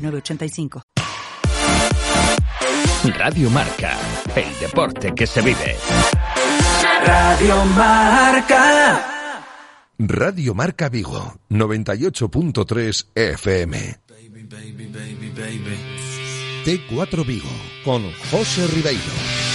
906985. Radio Marca, el deporte que se vive. Radio Marca. Radio Marca Vigo, 98.3 FM. T4 Vigo, con José Ribeiro.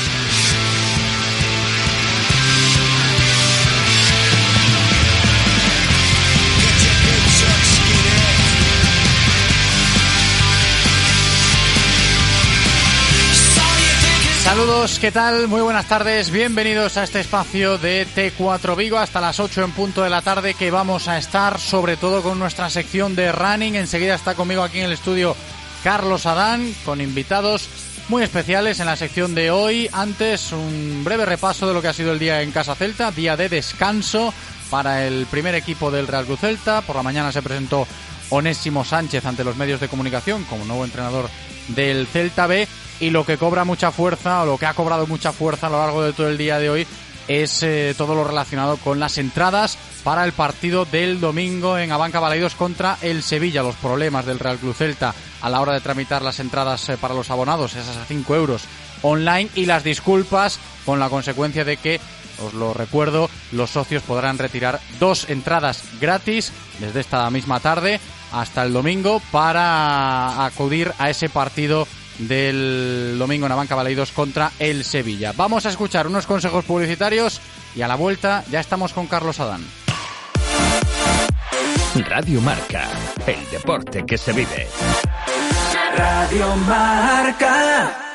Saludos, ¿qué tal? Muy buenas tardes, bienvenidos a este espacio de T4 Vigo hasta las 8 en punto de la tarde que vamos a estar sobre todo con nuestra sección de running. Enseguida está conmigo aquí en el estudio Carlos Adán con invitados muy especiales en la sección de hoy. Antes un breve repaso de lo que ha sido el día en Casa Celta, día de descanso para el primer equipo del Real Cruz Celta. Por la mañana se presentó Onésimo Sánchez ante los medios de comunicación como nuevo entrenador del Celta B y lo que cobra mucha fuerza o lo que ha cobrado mucha fuerza a lo largo de todo el día de hoy es eh, todo lo relacionado con las entradas para el partido del domingo en Abanca Balaidos contra el Sevilla. Los problemas del Real Club Celta a la hora de tramitar las entradas eh, para los abonados, esas a 5 euros online y las disculpas con la consecuencia de que, os lo recuerdo, los socios podrán retirar dos entradas gratis desde esta misma tarde hasta el domingo para acudir a ese partido del domingo en Abanca Baleidos contra el Sevilla. Vamos a escuchar unos consejos publicitarios y a la vuelta ya estamos con Carlos Adán. Radio Marca, el deporte que se vive. Radio Marca.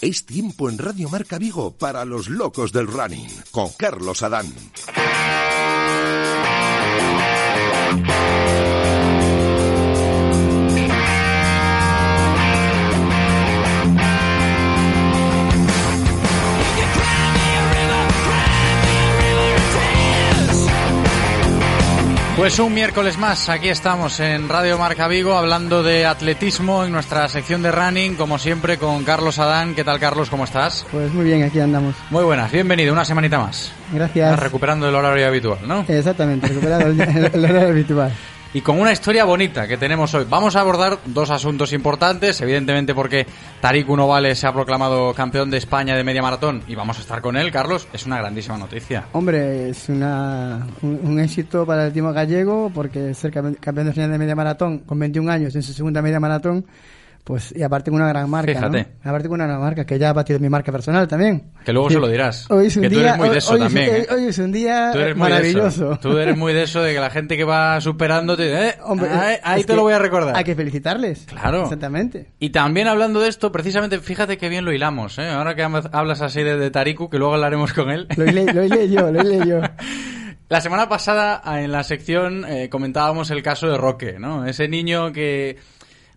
Es tiempo en Radio Marca Vigo para los locos del running, con Carlos Adán. Pues un miércoles más, aquí estamos en Radio Marca Vigo hablando de atletismo en nuestra sección de running, como siempre con Carlos Adán. ¿Qué tal Carlos? ¿Cómo estás? Pues muy bien, aquí andamos. Muy buenas, bienvenido, una semanita más. Gracias. Estás recuperando el horario habitual, ¿no? Exactamente, recuperado el, el- el horario habitual. Y con una historia bonita que tenemos hoy. Vamos a abordar dos asuntos importantes, evidentemente porque Tarik Unovale se ha proclamado campeón de España de media maratón y vamos a estar con él, Carlos. Es una grandísima noticia. Hombre, es una, un, un éxito para el timo gallego porque ser campe- campeón de España de media maratón con 21 años en su segunda media maratón, pues y aparte con una gran marca, Fíjate. ¿no? Aparte con una gran marca que ya ha batido mi marca personal también. Que luego Sí. se lo dirás. Hoy es un que tú día, eres muy de eso hoy es- también. ¿eh? hoy es un día Tú eres maravilloso. Tú eres muy de eso de que la gente que va superando te eh, Hombre, ahí, es ahí te que lo voy a recordar. Hay que felicitarles. Claro. Exactamente. Y también hablando de esto, precisamente, fíjate que bien lo hilamos, ¿eh? Ahora que hab- hablas así de, de Tariku, que luego hablaremos con él. Lo hilé, lo hilé yo, lo hilé yo. La semana pasada, en la sección, eh, comentábamos el caso de Roque, ¿no? Ese niño que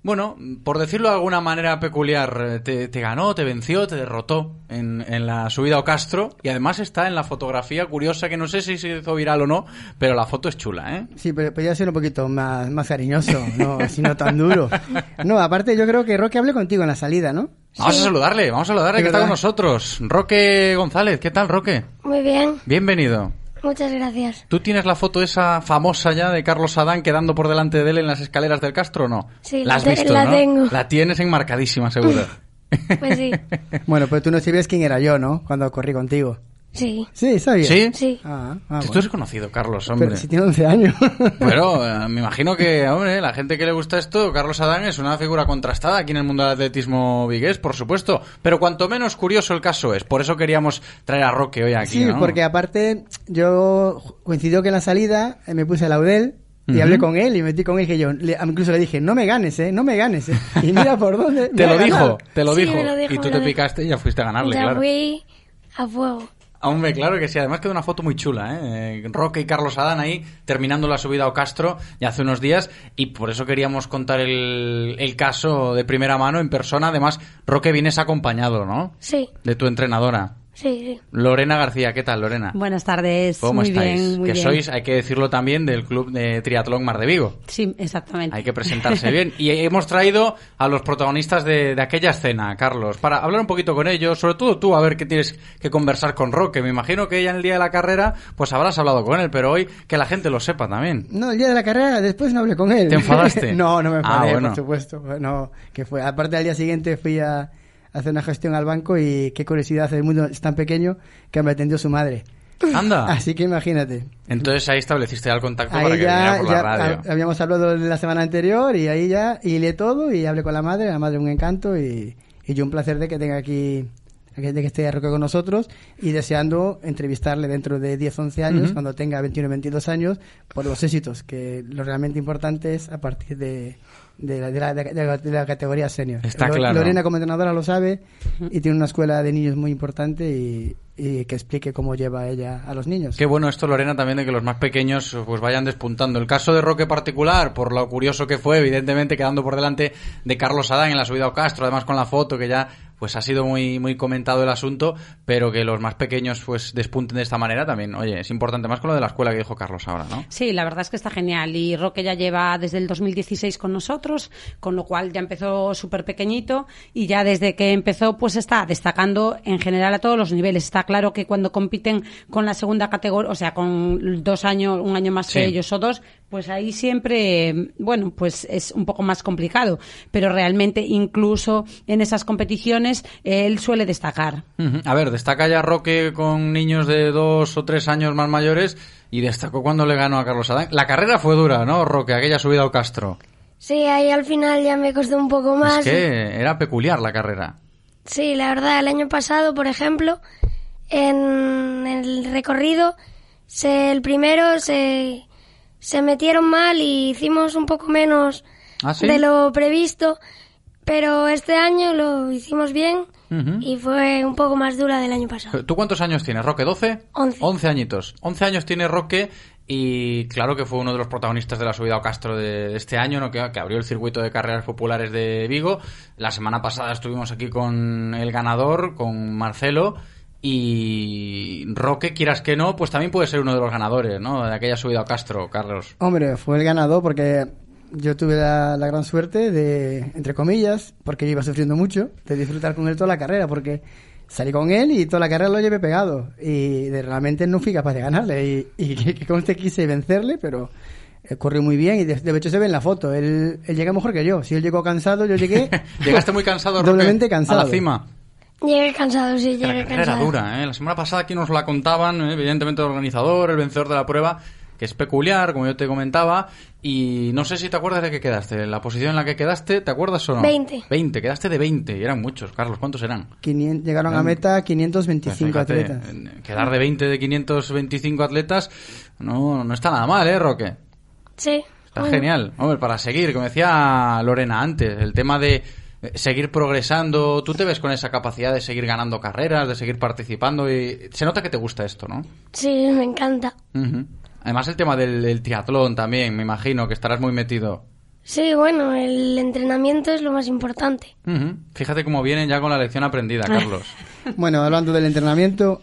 bueno, por decirlo de alguna manera peculiar, eh, te, te ganó, te venció, te derrotó en, en la subida a Castro y además está en la fotografía curiosa que no sé si se hizo viral o no, pero la foto es chula, ¿eh? Sí, pero podría ser un poquito más, más cariñoso, no, así no tan duro. No, aparte yo creo que Roque hable contigo en la salida, ¿no? Vamos a saludarle, vamos a saludarle que está con nosotros. Roque González, ¿qué tal, Roque? Muy bien, Bienvenido. Muchas gracias. ¿Tú tienes la foto esa famosa ya de Carlos Adán quedando por delante de él en las escaleras del Castro o no? Sí, la has te- visto, la ¿no? tengo. La tienes enmarcadísima, seguro. Pues sí, Bueno, pues tú no sabías quién era yo, ¿no? Cuando corrí contigo. Sí, Sí, sabías. ¿Sí? sí. Ah, ah, Tú bueno. eres conocido, Carlos, hombre. Pero si tiene 11 años. Pero eh, me imagino que, hombre, la gente que le gusta esto, Carlos Adán es una figura contrastada aquí en el mundo del atletismo vigués, por supuesto. Pero cuanto menos curioso el caso es. Por eso queríamos traer a Roque hoy aquí, Sí, ¿no? porque aparte yo coincidió que en la salida eh, me puse a Laudel y Ujú. hablé con él y metí con él que yo le- incluso le dije, no me ganes, eh, no me ganes, eh. Y mira por dónde. Te lo dijo, te lo Sí, dijo. me lo dijo, y tú te dijo. picaste y ya fuiste a ganarle, ya claro. fui a fuego. Hombre, claro que sí. Además quedó una foto muy chula, ¿eh? Eh, Roque y Carlos Adán ahí terminando la subida a Castro ya hace unos días y por eso queríamos contar el, el caso de primera mano en persona. Además, Roque vienes acompañado, ¿no? Sí, De tu entrenadora. Sí. Lorena García, ¿qué tal, Lorena? Buenas tardes. ¿Cómo muy estáis? bien, muy que bien. sois, hay que decirlo también, del club de triatlón Mar de Vigo. Sí, exactamente. Hay que presentarse bien. Y hemos traído a los protagonistas de, de aquella escena, Carlos, para hablar un poquito con ellos, sobre todo tú, a ver qué tienes que conversar con Roque. Me imagino que ella en el día de la carrera, pues habrás hablado con él, pero hoy que la gente lo sepa también. No, el día de la carrera después no hablé con él. ¿Te enfadaste? no, no me Ah, enfadé, bueno. por supuesto. No, que fue. Aparte al día siguiente fui a hacer una gestión al banco y qué curiosidad, el mundo es tan pequeño que me atendió su madre. Anda. Así que imagínate. Entonces ahí estableciste ya el contacto Ahí para que viniera ya, por la radio. ha- habíamos hablado la semana anterior y ahí ya hilé todo y hablé con la madre, la madre un encanto y, y yo un placer de que tenga aquí, de que esté Roque con nosotros y deseando entrevistarle dentro de 10, 11 años, cuando tenga 21, 22 años, por los éxitos, que lo realmente importante es a partir de, de, la, de, la, de la- de la categoría senior. Está claro. Lorena como entrenadora lo sabe y tiene una escuela de niños muy importante y, y que explique cómo lleva ella a los niños. Qué bueno esto, Lorena, también de que los más pequeños pues vayan despuntando. El caso de Roque particular, por lo curioso que fue, evidentemente quedando por delante de Carlos Adán en la subida a Castro, además con la foto que ya pues ha sido muy muy comentado el asunto, pero que los más pequeños pues despunten de esta manera también. Oye, es importante más con lo de la escuela que dijo Carlos ahora, ¿no? Sí, la verdad es que está genial. Y Roque ya lleva desde el 2016 con nosotros, con lo cual ya empezó súper pequeñito y ya desde que empezó pues está destacando en general a todos los niveles. Está claro que cuando compiten con la segunda categoría, o sea, con dos años, un año más Sí. que ellos o dos, pues ahí siempre, bueno, pues es un poco más complicado. Pero realmente incluso en esas competiciones él suele destacar. A ver, destaca ya Roque con niños de dos o tres años más mayores y destacó cuando le ganó a Carlos Adán. La carrera fue dura, ¿no, Roque? Aquella subida a Castro. Sí, ahí al final ya me costó un poco más. Es que era peculiar la carrera. Sí, la verdad, el año pasado, por ejemplo, en el recorrido, se, el primero se, se metieron mal y hicimos un poco menos ¿Ah, sí? de lo previsto, pero este año lo hicimos bien y fue un poco más dura del año pasado. ¿Tú cuántos años tienes, Roque? ¿12? Once. 11 añitos. 11 años tiene Roque y claro que fue uno de los protagonistas de la subida a Castro de, de este año, ¿no? que, que abrió el circuito de carreras populares de Vigo. La semana pasada estuvimos aquí con el ganador, con Marcelo. Y Roque, quieras que no, pues también puede ser uno de los ganadores, ¿no? De aquella subida a Castro, Carlos. Hombre, fue el ganador porque yo tuve la, la gran suerte de, entre comillas, porque yo iba sufriendo mucho, de disfrutar con él toda la carrera, porque salí con él y toda la carrera lo llevé pegado. Y de- realmente no fui capaz de ganarle. Y, y que, que conste quise vencerle, pero eh, corrió muy bien y de, de hecho se ve en la foto. Él, él llega mejor que yo. Si él llegó cansado, yo llegué Llegaste muy cansado, Roque, doblemente cansado. a la cima. Llegué cansado, sí, Que la llegué carrera era cansado. dura, ¿eh? La semana pasada aquí nos la contaban, ¿eh? evidentemente el organizador, el vencedor de la prueba, que es peculiar, como yo te comentaba, y no sé si te acuerdas de qué quedaste, la posición en la que quedaste, ¿te acuerdas o no? 20. 20, quedaste de 20, y eran muchos, Carlos, ¿cuántos eran? 500 llegaron a meta 525 Pues fíjate, atletas. Quedar de 20 de 525 atletas, no, no está nada mal, ¿eh, Roque? Sí. Está bueno. genial. Hombre, para seguir, como decía Lorena antes, el tema de seguir progresando, tú te ves con esa capacidad de seguir ganando carreras, de seguir participando y se nota que te gusta esto, ¿no? Sí, me encanta. Además el tema del, del triatlón también, me imagino que estarás muy metido. Sí, bueno, el entrenamiento es lo más importante. Fíjate cómo vienen ya con la lección aprendida, Carlos. Bueno, hablando del entrenamiento,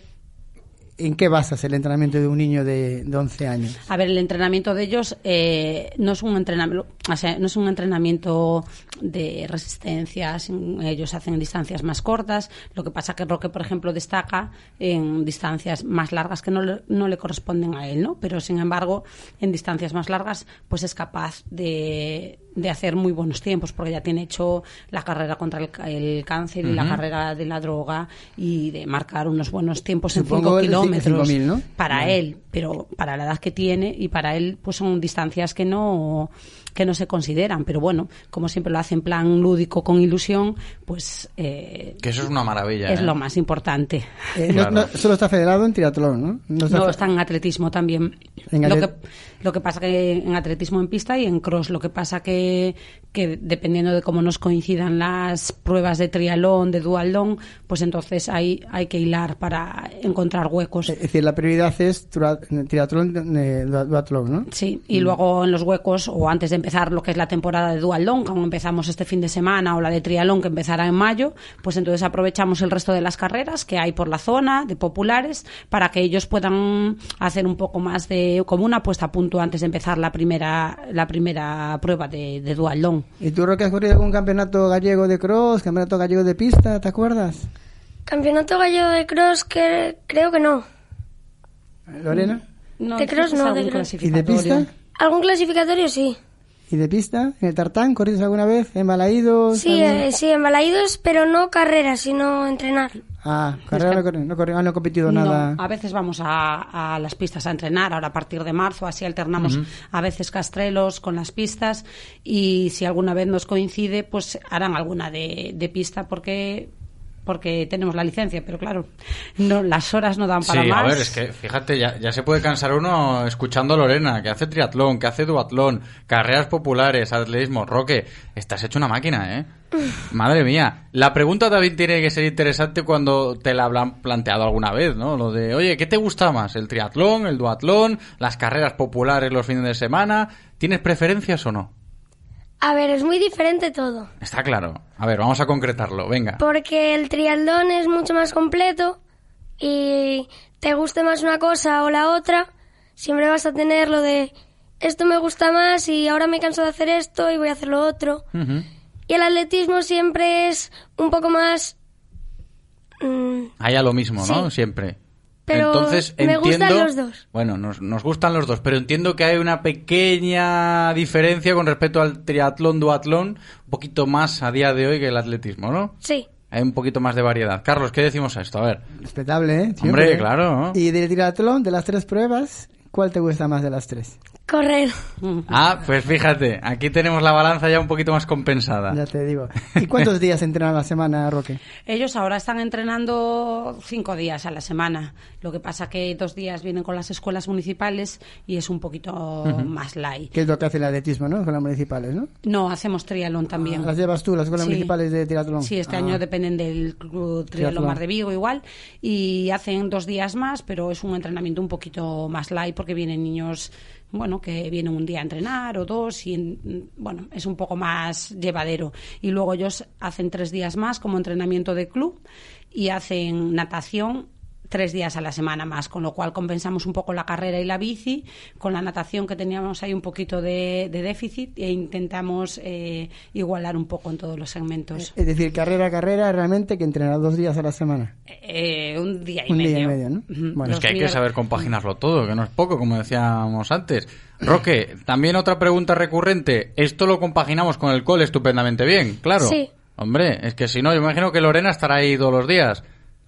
¿en qué basas el entrenamiento de un niño de, de 11 años? A ver, el entrenamiento de ellos eh, no es un entrenamiento, o sea, no es un entrenamiento de resistencia. sin- Ellos hacen distancias más cortas. Lo que pasa que Roque, por ejemplo, destaca en distancias más largas que no le, no le corresponden a él, ¿no? Pero sin embargo, en distancias más largas, pues es capaz de, de hacer muy buenos tiempos, porque ya tiene hecho la carrera contra el, el cáncer y la carrera de la droga y de marcar unos buenos tiempos en Supongo 5 el ci- kilómetros 5.000, ¿no? para él, pero para la edad que tiene y para él pues son distancias que no que no se consideran, pero bueno, como siempre lo hace en plan lúdico con ilusión, pues eh, Que eso es una maravilla. es ¿eh? lo más importante. Eh, no- Claro. no- solo está federado en triatlón, ¿no? No está No, está en atletismo también. En lo, atlet- que, lo que pasa que en atletismo en pista y en cross. Lo que pasa que, que dependiendo de cómo nos coincidan las pruebas de triatlón, de dualón, pues entonces hay, hay que hilar para encontrar huecos. Es decir, la prioridad es triatlón, eh, dua- duatlón, ¿no? Sí, y luego en los huecos, o antes de empezar lo que es la temporada de dualón, como empezamos este fin de semana, o la de trialón que empezará en mayo, pues entonces aprovechamos el resto de las carreras que hay por la zona, de populares, para que ellos puedan hacer un poco más de, como una puesta a punto antes de empezar la primera, la primera prueba de, de dualón. ¿Y tú, Roque, has corrido algún campeonato gallego de cross, campeonato gallego de pista, ¿te acuerdas? Campeonato gallego de cross, que creo que no. Lorena? No, De cross no, de cross. ¿Y de pista? ¿Algún clasificatorio? Sí. ¿Y de pista? ¿En el tartán? ¿Corridos alguna vez? ¿En Balaídos? Sí, ¿Algún- eh, sí, en Balaídos, pero no carreras, sino entrenar. Ah, carrera no, no, ah, no he competido nada. A veces vamos a, a las pistas a entrenar, ahora a partir de marzo, así alternamos a veces castrelos con las pistas y si alguna vez nos coincide, pues harán alguna de, de pista porque porque tenemos la licencia, pero claro, no las horas no dan Sí, para más. a ver, es que fíjate, ya, ya se puede cansar uno escuchando a Lorena, que hace triatlón, que hace duatlón, carreras populares, atletismo. Roque, estás hecho una máquina, ¿eh? Madre mía. La pregunta también tiene que ser interesante cuando te la habrán planteado alguna vez, ¿no? Lo de, oye, ¿qué te gusta más? ¿El triatlón, el duatlón, las carreras populares los fines de semana? ¿Tienes preferencias o no? A ver, es muy diferente todo. Está claro. A ver, vamos a concretarlo, venga. Porque el triatlón es mucho más completo y te guste más una cosa o la otra, siempre vas a tener lo de esto me gusta más y ahora me canso de hacer esto y voy a hacer lo otro. Y el atletismo siempre es un poco más... mm, Ahí a lo mismo, ¿no? Sí. Siempre. Pero Entonces me entiendo. gustan los dos. Bueno, nos, nos gustan los dos, pero entiendo que hay una pequeña diferencia con respecto al triatlón, duatlón, un poquito más a día de hoy que el atletismo, ¿no? sí. Hay un poquito más de variedad. Carlos, ¿qué decimos a esto? A ver. Respetable, ¿eh? Siempre, Hombre, ¿eh? claro. ¿no? ¿Y del triatlón, de las tres pruebas, cuál te gusta más de las tres? Correr. Ah, pues fíjate, aquí tenemos la balanza ya un poquito más compensada. Ya te digo. ¿Y cuántos días entrenan a la semana, Roque? Ellos ahora están entrenando cinco días a la semana. Lo que pasa que dos días vienen con las escuelas municipales y es un poquito más light. Que es lo que hace el atletismo, ¿no? Con las municipales, ¿no? No, hacemos triatlón también. Ah, ¿Las llevas tú, las escuelas Sí. municipales de triatlón? Sí, este Ah. año dependen del Club Triatlón Triatlón. Mar de Vigo igual y hacen dos días más, pero es un entrenamiento un poquito más light porque vienen niños, bueno, que vienen un día a entrenar o dos y, en- bueno, es un poco más llevadero. Y luego ellos hacen tres días más como entrenamiento de club y hacen natación tres días a la semana más, con lo cual compensamos un poco la carrera y la bici, con la natación que teníamos ahí un poquito de, de déficit e intentamos eh, igualar un poco en todos los segmentos. Es decir, carrera a carrera, realmente que entrenar dos días a la semana. Eh, un día y Un medio. día y medio, ¿no? Bueno. es que hay que saber compaginarlo todo, que no es poco, como decíamos antes. Roque, también otra pregunta recurrente. Esto lo compaginamos con el cole estupendamente bien, claro. Sí. Hombre, es que si no, yo imagino que Lorena estará ahí todos los días.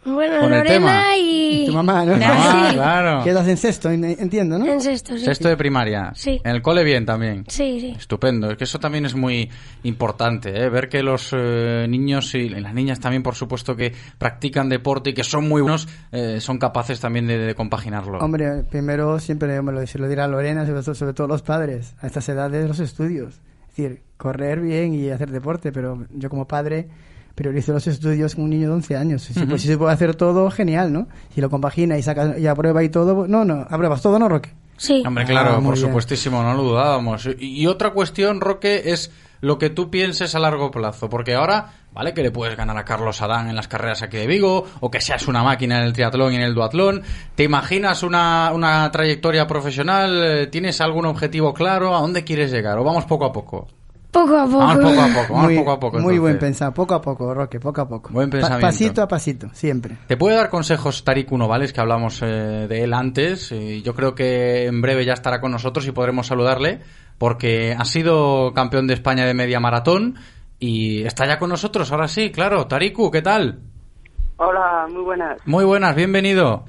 Bueno, Con el tema. Lorena y... Tu mamá, ¿no? Ah, Sí. claro. Quedas en sexto, en- entiendo, ¿no? En sexto, sí. Sexto de primaria. Sí. En el cole bien también. Sí, sí. Estupendo. Es que eso también es muy importante, ¿eh? ver que los eh, niños y las niñas también, por supuesto, que practican deporte y que son muy buenos, eh, son capaces también de, de compaginarlo. Hombre, primero siempre me lo, se lo dirá Lorena, sobre todo, sobre todo los padres, a estas edades los estudios. Es decir, correr bien y hacer deporte, pero yo como padre priorizo los estudios con un niño de 11 años. Si, pues, si se puede hacer todo, genial, ¿no? Si lo compagina y saca y aprueba y todo, no, no, apruebas todo, ¿no, Roque? Sí. Hombre, claro, Ah, por bien. supuestísimo, no lo dudábamos. Y y otra cuestión, Roque, es lo que tú pienses a largo plazo, porque ahora, vale, que le puedes ganar a Carlos Adán en las carreras aquí de Vigo, o que seas una máquina en el triatlón y en el duatlón, ¿te imaginas una, una trayectoria profesional? Eh, ¿Tienes algún objetivo claro? ¿A dónde quieres llegar? ¿O vamos poco a poco? Poco a poco. Vamos poco a poco, vamos muy, poco a poco. muy buen entonces. pensado, poco a poco, Roque, poco a poco. Buen Pa- pensamiento. pasito a pasito, siempre. Te puede dar consejos Tarik Novales, que hablamos eh, de él antes. y yo creo que en breve ya estará con nosotros y podremos saludarle, porque ha sido campeón de España de media maratón y está ya con nosotros. Ahora sí, claro. Tariku, ¿qué tal? Hola, muy buenas. Muy buenas, bienvenido.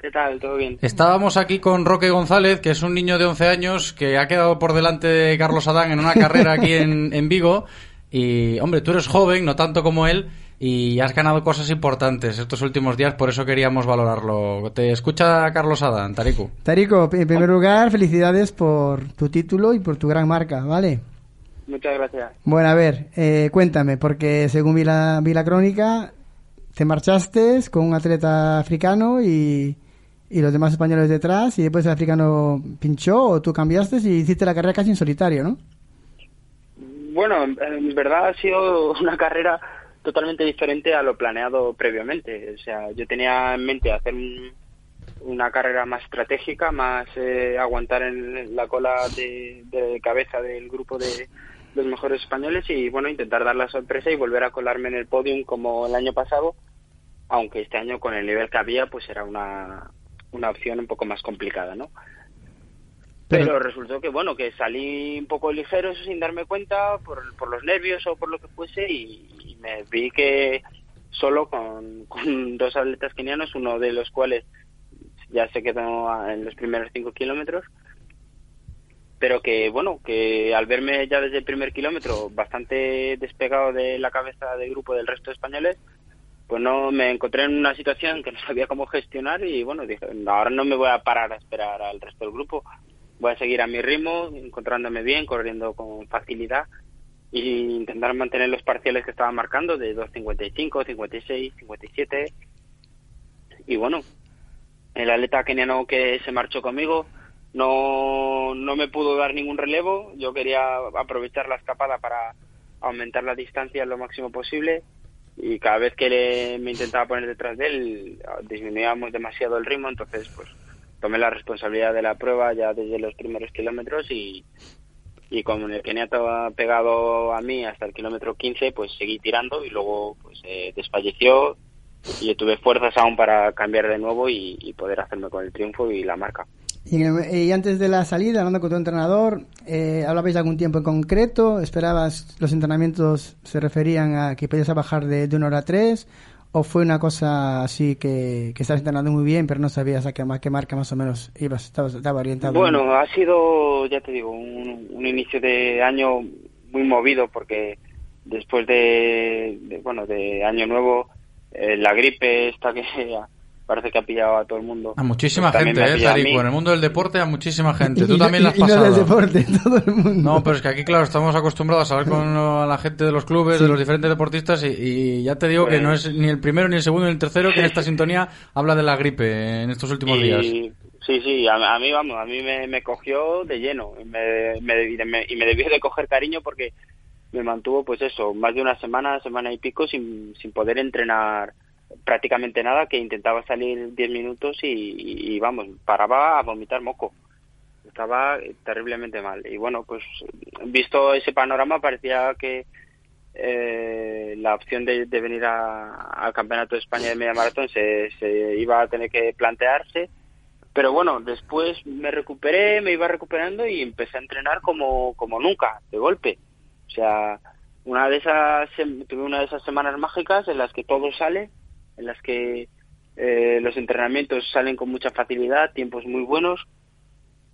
¿Qué tal? ¿Todo bien? Estábamos aquí con Roque González, que es un niño de 11 años que ha quedado por delante de Carlos Adán en una carrera aquí en, en Vigo. Y, hombre, tú eres joven, no tanto como él, y has ganado cosas importantes estos últimos días, por eso queríamos valorarlo. Te escucha Carlos Adán, Tariku. Tarico, en primer lugar, felicidades por tu título y por tu gran marca, ¿vale? Muchas gracias. Bueno, a ver, eh, cuéntame, porque según vi la, vi la crónica, te marchaste con un atleta africano y, y los demás españoles detrás, y después el africano pinchó o tú cambiaste y hiciste la carrera casi en solitario, ¿no? Bueno, en, verdad ha sido una carrera totalmente diferente a lo planeado previamente. O sea, yo tenía en mente hacer un- una carrera más estratégica, más eh, aguantar en la cola de cabeza del grupo de los mejores españoles y bueno, intentar dar la sorpresa y volver a colarme en el podium como el año pasado, aunque este año con el nivel que había pues era una, una opción un poco más complicada, ¿no? Pero- Pero resultó que, bueno, que salí un poco ligero eso sin darme cuenta por, por los nervios o por lo que fuese y, y me vi que solo con, con dos atletas kenianos, uno de los cuales ya se quedó en los primeros cinco kilómetros, pero que, bueno, que al verme ya desde el primer kilómetro bastante despegado de la cabeza del grupo del resto de españoles, pues no me encontré en una situación que no sabía cómo gestionar y bueno, dije, ahora no me voy a parar a esperar al resto del grupo, voy a seguir a mi ritmo, encontrándome bien, corriendo con facilidad e intentar mantener los parciales que estaba marcando de 2.55, 56, 57 y bueno, el atleta keniano que se marchó conmigo no, no me pudo dar ningún relevo, yo quería aprovechar la escapada para aumentar la distancia lo máximo posible y cada vez que le- me intentaba poner detrás de él disminuíamos demasiado el ritmo, entonces pues tomé la responsabilidad de la prueba ya desde los primeros kilómetros y, y como el keniato pegado a mí hasta el kilómetro 15 pues seguí tirando y luego pues eh, desfalleció y tuve fuerzas aún para cambiar de nuevo y poder hacerme con el triunfo y la marca. Y, antes de la salida, hablando con tu entrenador, eh, ¿hablabais de algún tiempo en concreto? ¿Esperabas, los entrenamientos se referían a que podías bajar de, una hora a tres? ¿O fue una cosa así que, que estabas entrenando muy bien, pero no sabías a qué, ma- qué marca más o menos ibas, estabas, estaba orientado? Bueno, ha sido, ya te digo, un, un inicio de año muy movido porque después de, de, bueno, de año nuevo, eh, la gripe esta que parece que ha pillado a todo el mundo. A muchísima pues gente, eh. Tariku. En el mundo del deporte a muchísima gente. Y Tú no- también la has y- y no pasado. del deporte, todo el mundo. No, pero es que aquí, claro, estamos acostumbrados a hablar con a la gente de los clubes, de los diferentes deportistas, y, y ya te digo que no es ni el primero, ni el segundo, ni el tercero que en esta sintonía habla de la gripe en estos últimos días. Y, sí, sí, a, a mí, vamos, a mí me, me cogió de lleno y me, me, y me- y me debió de coger cariño porque me mantuvo, pues eso, más de una semana, semana y pico sin, sin poder entrenar prácticamente nada, que intentaba salir 10 minutos y, vamos, paraba a vomitar moco. Estaba terriblemente mal. Y bueno, pues visto ese panorama parecía que eh, la opción de, venir a- al Campeonato de España de Media Maratón se, se iba a tener que plantearse. Pero bueno, después me recuperé, me iba recuperando y empecé a entrenar como, como nunca, de golpe. O sea, una de esas, tuve una de esas semanas mágicas en las que todo sale, en las que eh, los entrenamientos salen con mucha facilidad, tiempos muy buenos.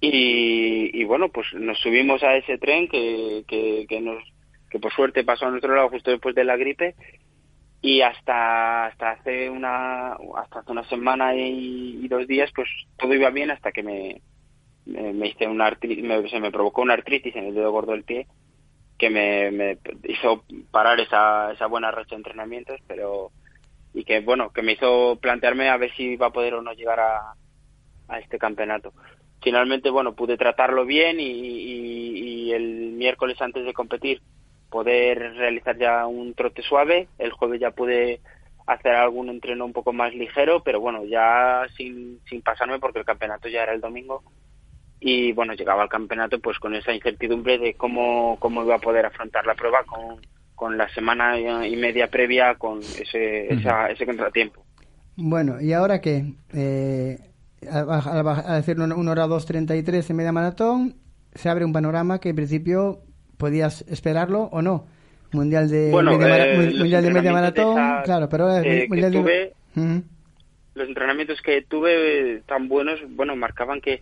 Y, y bueno, pues nos subimos a ese tren que, que, que nos que por suerte pasó a nuestro lado justo después de la gripe y hasta hasta hace una hasta hace una semana y, dos días pues todo iba bien hasta que me me, hice una me- se me provocó una artritis en el dedo gordo del pie que me, me hizo parar esa, esa buena racha de entrenamientos pero y que bueno que me hizo plantearme a ver si iba a poder o no llegar a, este campeonato finalmente, bueno, pude tratarlo bien y, y- y el miércoles antes de competir poder realizar ya un trote suave. El jueves ya pude hacer algún entreno un poco más ligero, pero bueno, ya sin, sin pasarme porque el campeonato ya era el domingo. Y bueno, llegaba al campeonato pues con esa incertidumbre de cómo, cómo iba a poder afrontar la prueba con, con la semana y media previa con ese, esa- ese contratiempo. Bueno, ¿y ahora qué? Eh, al, al al hacer una, una hora 2.33 en media maratón, se abre un panorama que en principio podías esperarlo o no. Mundial de, Bueno, media, eh, mundial de media de maratón, esa- claro, pero eh, de... tuve- los entrenamientos que tuve tan buenos, bueno, marcaban que,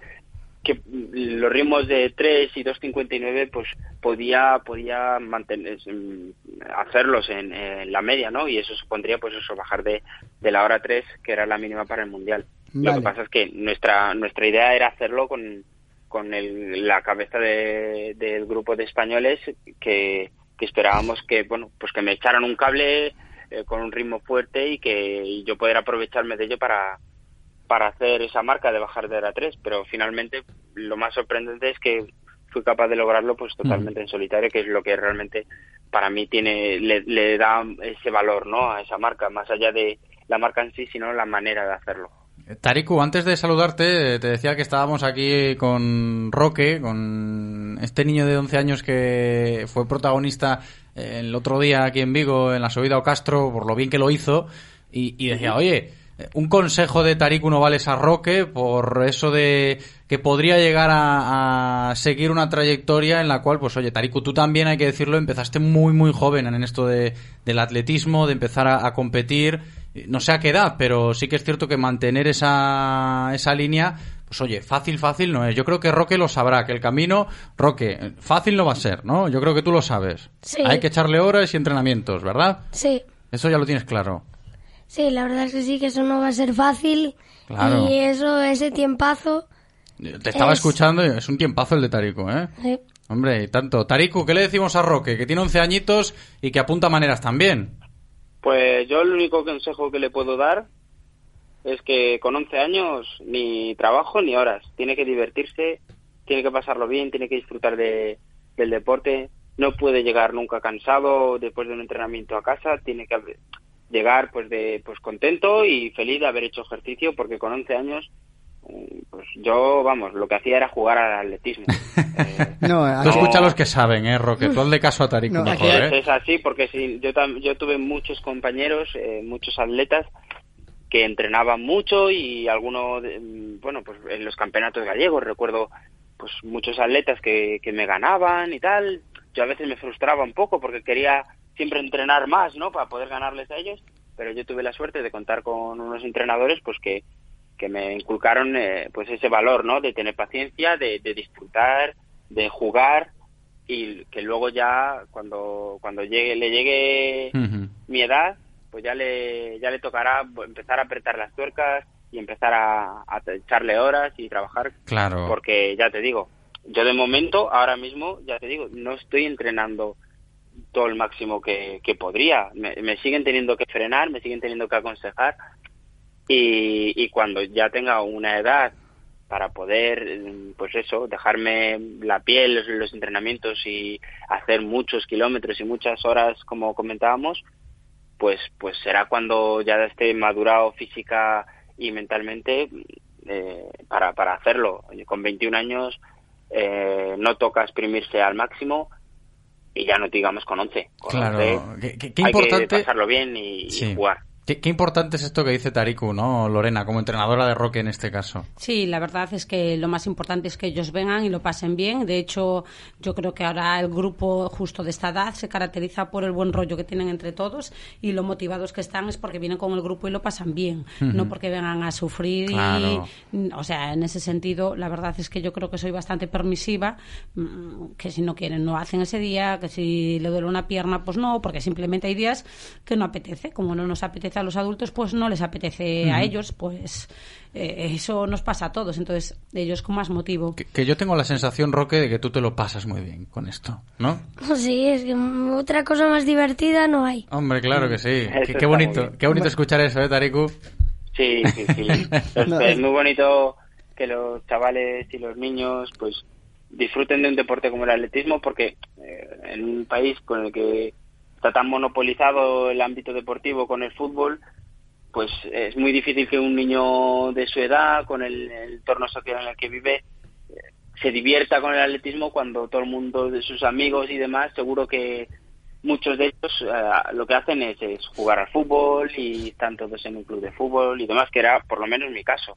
que los ritmos de 3 y 2.59 pues podía podía mantener mm, hacerlos en, en la media, ¿no? Y eso supondría pues eso bajar de, de la hora 3, que era la mínima para el mundial. Lo que pasa es que nuestra nuestra idea era hacerlo con con el- la cabeza de- del grupo de españoles que, que esperábamos que bueno pues que me echaran un cable eh, con un ritmo fuerte y que y yo poder aprovecharme de ello para para hacer esa marca de bajar de hora 3 pero finalmente lo más sorprendente es que fui capaz de lograrlo pues totalmente en solitario que es lo que realmente para mí tiene le, le da ese valor no a esa marca más allá de la marca en sí sino la manera de hacerlo. Tariku, antes de saludarte, te decía que estábamos aquí con Roque, con este niño de 11 años que fue protagonista eh, el otro día aquí en Vigo, en la subida a Castro, por lo bien que lo hizo, y, y decía, oye, un consejo de Tariku Novales a Roque por eso de que podría llegar a, a seguir una trayectoria en la cual, pues oye, Tariku, tú también, hay que decirlo, empezaste muy, muy joven en esto de, del atletismo, de empezar a, a competir, no sé a qué edad, pero sí que es cierto que mantener esa, esa línea, pues oye, fácil, fácil no es. Yo creo que Roque lo sabrá, que el camino, Roque, eh, fácil no va a ser, ¿no? Yo creo que tú lo sabes. Sí. Hay que echarle horas y entrenamientos, ¿verdad? Sí, Eso ya lo tienes claro. Sí, la verdad es que sí, que eso no va a ser fácil. Claro. Y eso, ese tiempazo, Te estaba Es- escuchando y es un tiempazo el de Tariku, ¿eh? eh, Hombre, y tanto. Tariku, ¿qué le decimos a Roque? Que tiene 11 añitos y que apunta maneras también. Pues yo el único consejo que le puedo dar es que con 11 años ni trabajo ni horas. Tiene que divertirse, tiene que pasarlo bien, tiene que disfrutar de, del deporte. No puede llegar nunca cansado después de un entrenamiento a casa. Tiene que haber- llegar pues de pues contento y feliz de haber hecho ejercicio porque con 11 años mm, pues yo vamos lo que hacía era jugar al atletismo Eh, No, Tú escucha a los que saben, ¿eh, Roque? Tú hazle caso a Tariku No, mejor, es, ¿eh? es así porque sí, yo, tam- yo tuve muchos compañeros, eh, muchos atletas que entrenaban mucho y algunos, mm, bueno, pues en los campeonatos gallegos recuerdo pues muchos atletas que, que me ganaban y tal. Yo a veces me frustraba un poco porque quería siempre entrenar más, ¿no? Para poder ganarles a ellos, pero yo tuve la suerte de contar con unos entrenadores pues que, que me inculcaron eh, pues ese valor, ¿no? De tener paciencia, de, de disfrutar, de jugar y que luego ya cuando cuando llegue le llegue mi edad pues ya le ya le tocará empezar a apretar las tuercas y empezar a, a echarle horas y trabajar Claro. porque ya te digo yo de momento ahora mismo ya te digo no estoy entrenando todo el máximo que, que podría me, siguen teniendo que frenar me siguen teniendo que aconsejar y, cuando ya tenga una edad para poder, mm, pues eso, dejarme la piel, los, los entrenamientos y hacer muchos kilómetros y muchas horas, como comentábamos, pues, pues será cuando ya esté madurado física y mentalmente eh, para, para hacerlo. Con 21 años eh, no toca exprimirse al máximo y ya no digamos con 11. Con Claro. 11 Qué, qué- qué hay importante... que pasarlo bien y, jugar. Qué, qué importante es esto que dice Tariku, ¿no, Lorena? Como entrenadora de Roque en este caso. Sí, la verdad es que lo más importante es que ellos vengan y lo pasen bien. De hecho, yo creo que ahora el grupo justo de esta edad se caracteriza por el buen rollo que tienen entre todos y lo motivados que están es porque vienen con el grupo y lo pasan bien, no porque vengan a sufrir. y- Claro. o sea, en ese sentido, la verdad es que yo creo que soy bastante permisiva, mm, que si no quieren no hacen ese día, que si le duele una pierna, pues no, porque simplemente hay días que no apetece. Como no nos apetece a los adultos, pues no les apetece a ellos, pues eh, eso nos pasa a todos. Entonces, ellos con más motivo. Que, que yo tengo la sensación, Roque, de que tú te lo pasas muy bien con esto, ¿no? sí, es que otra cosa más divertida no hay. Hombre, claro que sí. Qué, bonito, qué bonito escuchar eso, ¿eh, Tariku? Sí, sí, sí. Es, No, es es- muy bonito que los chavales y los niños pues disfruten de un deporte como el atletismo porque eh, en un país con el que está tan monopolizado el ámbito deportivo con el fútbol, pues es muy difícil que un niño de su edad, con el, el entorno social en el que vive, eh, se divierta con el atletismo cuando todo el mundo de sus amigos y demás, seguro que muchos de ellos eh, lo que hacen es, es jugar al fútbol y están todos en un club de fútbol y demás, que era por lo menos mi caso.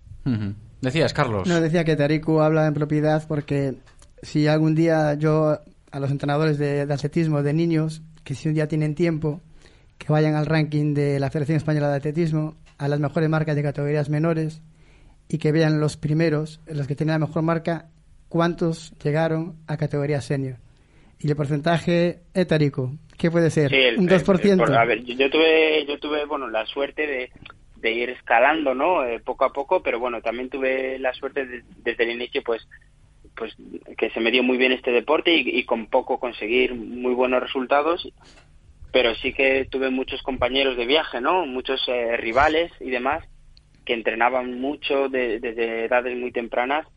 Decías, Carlos. No, decía que Tariku habla en propiedad porque si algún día yo a los entrenadores de, de atletismo de niños, que si un día tienen tiempo, que vayan al ranking de la Federación Española de Atletismo, a las mejores marcas de categorías menores y que vean los primeros, los que tienen la mejor marca, cuántos llegaron a categoría senior. Y el porcentaje, Tariku, ¿qué puede ser? Sí, el- ¿Un 2%? el- por- a ver, yo, yo tuve, yo tuve, bueno, la suerte de, de ir escalando, ¿no? Eh, poco a poco, pero bueno, también tuve la suerte de- desde el inicio, pues, pues que se me dio muy bien este deporte y, con poco conseguir muy buenos resultados. Pero sí que tuve muchos compañeros de viaje, ¿no? Muchos eh, rivales y demás que entrenaban mucho de- desde edades muy tempranas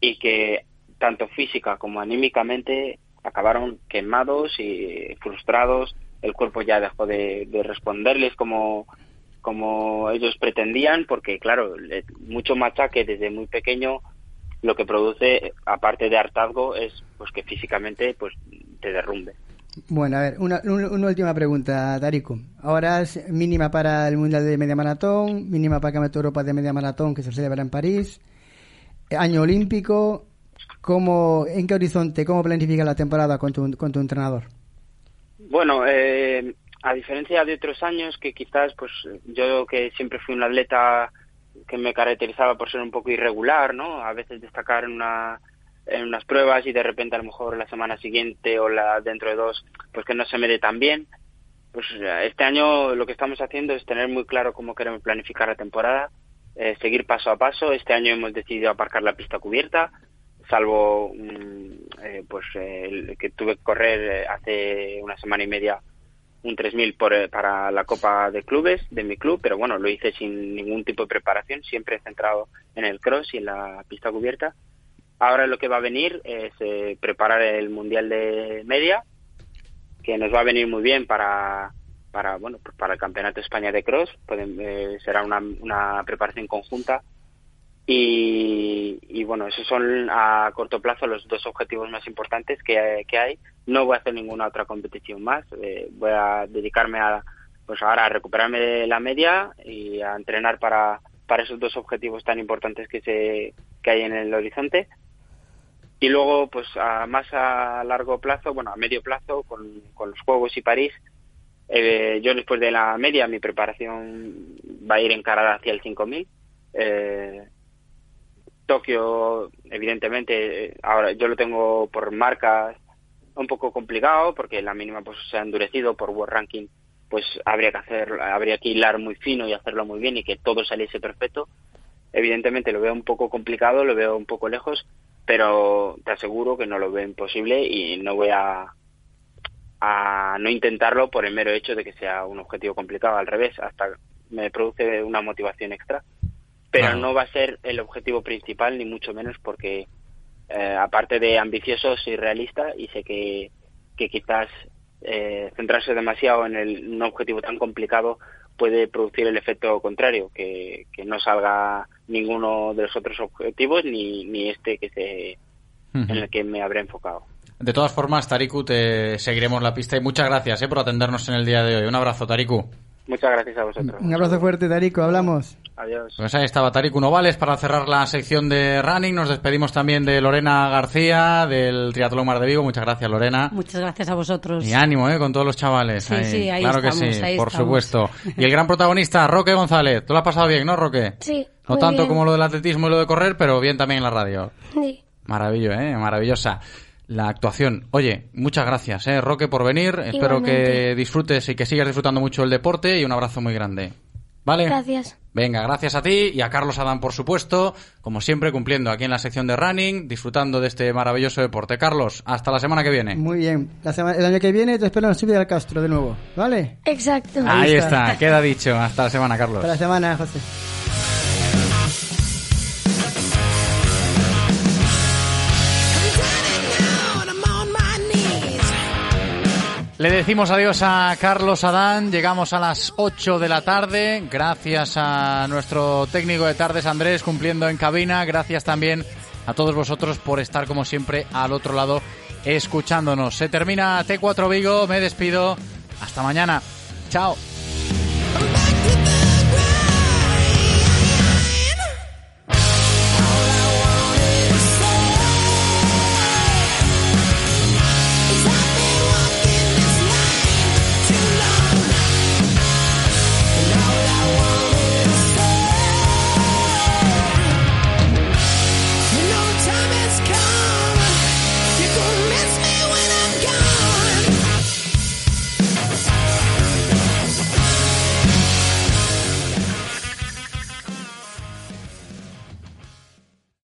y que tanto física como anímicamente acabaron quemados y frustrados. El cuerpo ya dejó de, de responderles como, como ellos pretendían, porque claro, mucho machaque desde muy pequeño lo que produce, aparte de hartazgo, es pues que físicamente pues te derrumbe. Bueno, a ver, una, un- una última pregunta, Tariku. Ahora es mínima para el Mundial de Media Maratón, mínima para el Campeonato de Europa de Media Maratón que se celebra en París, eh, año olímpico. ¿Cómo, ¿En qué horizonte, cómo planifica la temporada con tu, con tu entrenador? Bueno, eh, a diferencia de otros años que quizás, pues yo que siempre fui un atleta que me caracterizaba por ser un poco irregular, ¿no? A veces destacar en una en unas pruebas y de repente a lo mejor la semana siguiente o la dentro de dos, pues que no se me dé tan bien. Pues este año lo que estamos haciendo es tener muy claro cómo queremos planificar la temporada, eh, seguir paso a paso. Este año hemos decidido aparcar la pista cubierta, salvo mm, eh, pues eh, el que tuve que correr eh, hace una semana y media un 3000 por, eh, para la Copa de Clubes de mi club, pero bueno, lo hice sin ningún tipo de preparación, siempre centrado en el cross y en la pista cubierta. Ahora lo que va a venir es eh, preparar el Mundial de Media, que nos va a venir muy bien para para bueno pues para el Campeonato de España de Cross, Pueden, eh, será una, una preparación conjunta y, y, bueno, esos son a corto plazo los dos objetivos más importantes que, que hay. No voy a hacer ninguna otra competición más. Eh, voy a dedicarme a, pues ahora a recuperarme de la media y a entrenar para, para esos dos objetivos tan importantes que, se, que hay en el horizonte. Y luego, pues a más a largo plazo, bueno, a medio plazo, con, con los Juegos y París, eh, yo después de la media, mi preparación va a ir encarada hacia el 5000. Eh, Tokio, evidentemente, eh, ahora yo lo tengo por marcas un poco complicado porque la mínima pues se ha endurecido por World Ranking, pues habría que hacer, habría que hilar muy fino y hacerlo muy bien y que todo saliese perfecto. Evidentemente lo veo un poco complicado, lo veo un poco lejos, pero te aseguro que no lo veo imposible y no voy a a no intentarlo por el mero hecho de que sea un objetivo complicado, al revés, hasta me produce una motivación extra pero no va a ser el objetivo principal ni mucho menos porque eh, aparte de ambicioso soy realista y sé que, que quizás eh, centrarse demasiado en el, un objetivo tan complicado puede producir el efecto contrario que, que no salga ninguno de los otros objetivos ni, ni este que se en el que me habré enfocado De todas formas, Tariku, te seguiremos la pista y muchas gracias eh, por atendernos en el día de hoy. Un abrazo, Tariku. muchas gracias a vosotros Un abrazo fuerte, Tariku, hablamos. Adiós Pues ahí estaba Tariku Novales para cerrar la sección de running. Nos despedimos también de Lorena García del Triatlón Mar de Vigo. Muchas gracias, Lorena. Muchas gracias a vosotros. Y ánimo, ¿eh? Con todos los chavales. Sí, sí, ahí claro que sí, ahí por estamos. supuesto. Y el gran protagonista, Roque González. Tú lo has pasado bien, ¿no, Roque? Sí. No muy tanto bien. como lo del atletismo y lo de correr, pero bien también en la radio. Sí. Maravillo, ¿eh? Maravillosa. La actuación. Oye, muchas gracias, ¿eh? Roque, por venir. Espero que disfrutes y que sigas disfrutando mucho el deporte y un abrazo muy grande. ¿Vale? Gracias. Venga, gracias a ti y a Carlos Adán, por supuesto, como siempre, cumpliendo aquí en la sección de running, disfrutando de este maravilloso deporte. Carlos, hasta la semana que viene. Muy bien. La semana- el año que viene te espero en Subida al Castro de nuevo, ¿vale? Exacto. Ahí Ahí está. está. queda dicho. Hasta la semana, Carlos. Hasta la semana, José. Le decimos adiós a Carlos Adán, llegamos a las 8 de la tarde, gracias a nuestro técnico de tardes Andrés cumpliendo en cabina, gracias también a todos vosotros por estar como siempre al otro lado escuchándonos. Se termina T4 Vigo, me despido, hasta mañana, chao.